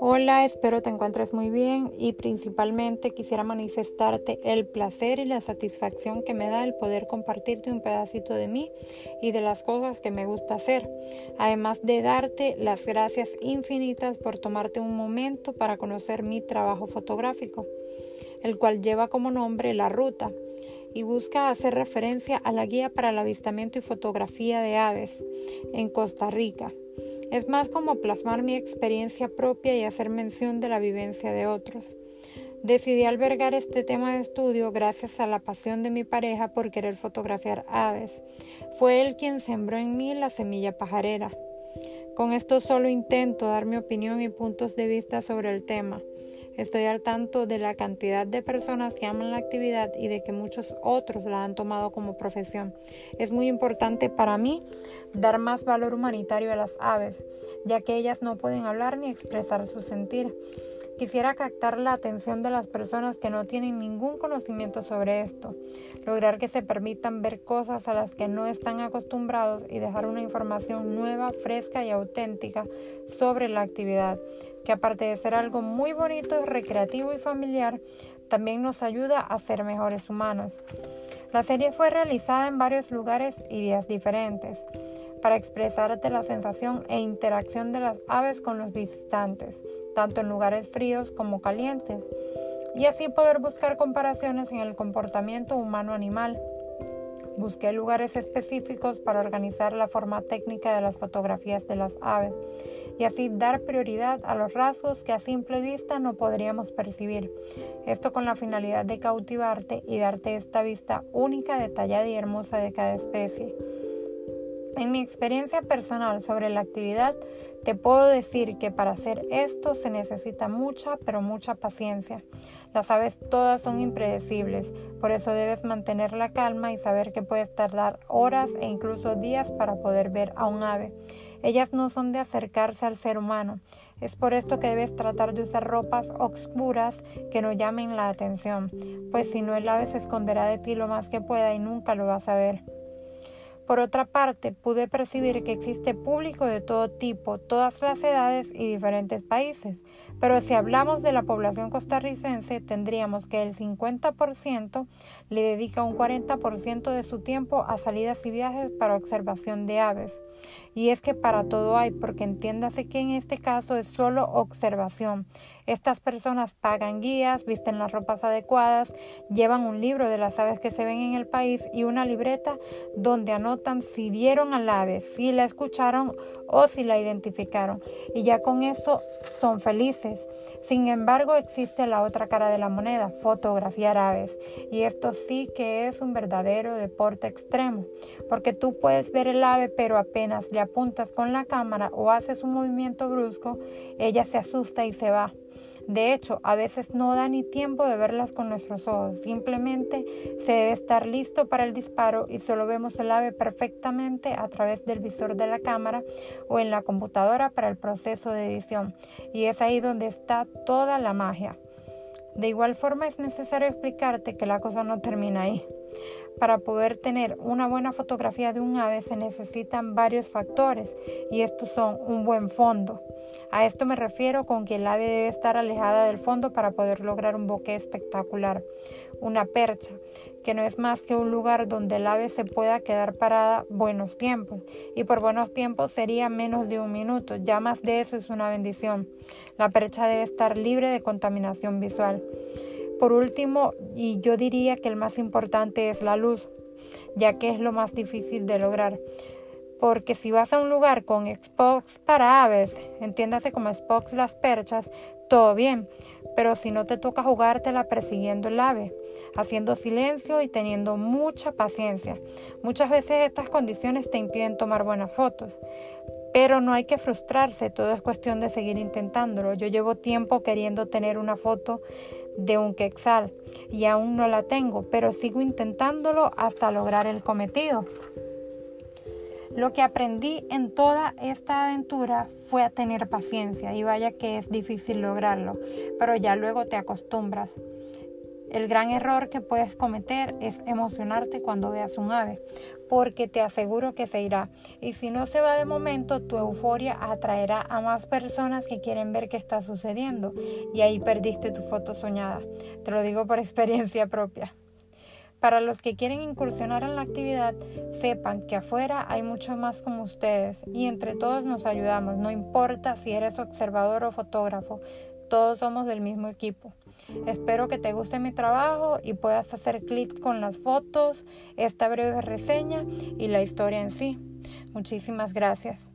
Hola, espero te encuentres muy bien y principalmente quisiera manifestarte el placer y la satisfacción que me da el poder compartirte un pedacito de mí y de las cosas que me gusta hacer, además de darte las gracias infinitas por tomarte un momento para conocer mi trabajo fotográfico, el cual lleva como nombre La Ruta y busca hacer referencia a la guía para el avistamiento y fotografía de aves en Costa Rica es más como plasmar mi experiencia propia y hacer mención de la vivencia de otros. Decidí albergar este tema de estudio gracias a la pasión de mi pareja por querer fotografiar aves. Fue él quien sembró en mí la semilla pajarera. Con esto solo intento dar mi opinión y puntos de vista sobre el tema. Estoy al tanto de la cantidad de personas que aman la actividad y de que muchos otros la han tomado como profesión. Es muy importante para mí dar más valor humanitario a las aves, ya que ellas no pueden hablar ni expresar su sentir. Quisiera captar la atención de las personas que no tienen ningún conocimiento sobre esto, lograr que se permitan ver cosas a las que no están acostumbrados y dejar una información nueva, fresca y auténtica sobre la actividad, que aparte de ser algo muy bonito, recreativo y familiar, también nos ayuda a ser mejores humanos. La serie fue realizada en varios lugares y días diferentes para expresarte la sensación e interacción de las aves con los visitantes, tanto en lugares fríos como calientes, y así poder buscar comparaciones en el comportamiento humano-animal. Busqué lugares específicos para organizar la forma técnica de las fotografías de las aves y así dar prioridad a los rasgos que a simple vista no podríamos percibir. Esto con la finalidad de cautivarte y darte esta vista única, detallada y hermosa de cada especie. En mi experiencia personal sobre la actividad, te puedo decir que para hacer esto se necesita mucha, pero mucha paciencia. Las aves todas son impredecibles, por eso debes mantener la calma y saber que puedes tardar horas e incluso días para poder ver a un ave. Ellas no son de acercarse al ser humano. Es por esto que debes tratar de usar ropas oscuras que no llamen la atención, pues si no el ave se esconderá de ti lo más que pueda y nunca lo vas a ver. Por otra parte, pude percibir que existe público de todo tipo, todas las edades y diferentes países, pero si hablamos de la población costarricense, tendríamos que el 50% le dedica un 40% de su tiempo a salidas y viajes para observación de aves. Y es que para todo hay, porque entiéndase que en este caso es solo observación. Estas personas pagan guías, visten las ropas adecuadas, llevan un libro de las aves que se ven en el país y una libreta donde anotan si vieron al ave, si la escucharon o si la identificaron. Y ya con eso son felices. Sin embargo, existe la otra cara de la moneda, fotografiar aves. Y esto sí que es un verdadero deporte extremo, porque tú puedes ver el ave, pero apenas le apuntas con la cámara o haces un movimiento brusco, ella se asusta y se va. De hecho, a veces no da ni tiempo de verlas con nuestros ojos, simplemente se debe estar listo para el disparo y solo vemos el ave perfectamente a través del visor de la cámara o en la computadora para el proceso de edición. Y es ahí donde está toda la magia. De igual forma es necesario explicarte que la cosa no termina ahí. Para poder tener una buena fotografía de un ave se necesitan varios factores y estos son un buen fondo. A esto me refiero con que el ave debe estar alejada del fondo para poder lograr un bokeh espectacular. Una percha, que no es más que un lugar donde el ave se pueda quedar parada buenos tiempos. Y por buenos tiempos sería menos de un minuto. Ya más de eso es una bendición. La percha debe estar libre de contaminación visual. Por último, y yo diría que el más importante es la luz, ya que es lo más difícil de lograr. Porque si vas a un lugar con Xbox para aves, entiéndase como Xbox las perchas, todo bien. Pero si no te toca jugártela persiguiendo el ave, haciendo silencio y teniendo mucha paciencia. Muchas veces estas condiciones te impiden tomar buenas fotos. Pero no hay que frustrarse, todo es cuestión de seguir intentándolo. Yo llevo tiempo queriendo tener una foto de un quexal y aún no la tengo, pero sigo intentándolo hasta lograr el cometido. Lo que aprendí en toda esta aventura fue a tener paciencia y vaya que es difícil lograrlo, pero ya luego te acostumbras. El gran error que puedes cometer es emocionarte cuando veas un ave. porque te aseguro que se irá. Y si no se va de momento, tu euforia atraerá a más personas que quieren ver qué está sucediendo. Y ahí perdiste tu foto soñada. Te lo digo por experiencia propia. Para los que quieren incursionar en la actividad, sepan que afuera hay mucho más como ustedes y entre todos nos ayudamos, no importa si eres observador o fotógrafo, todos somos del mismo equipo. Espero que te guste mi trabajo y puedas hacer clic con las fotos, esta breve reseña y la historia en sí. Muchísimas gracias.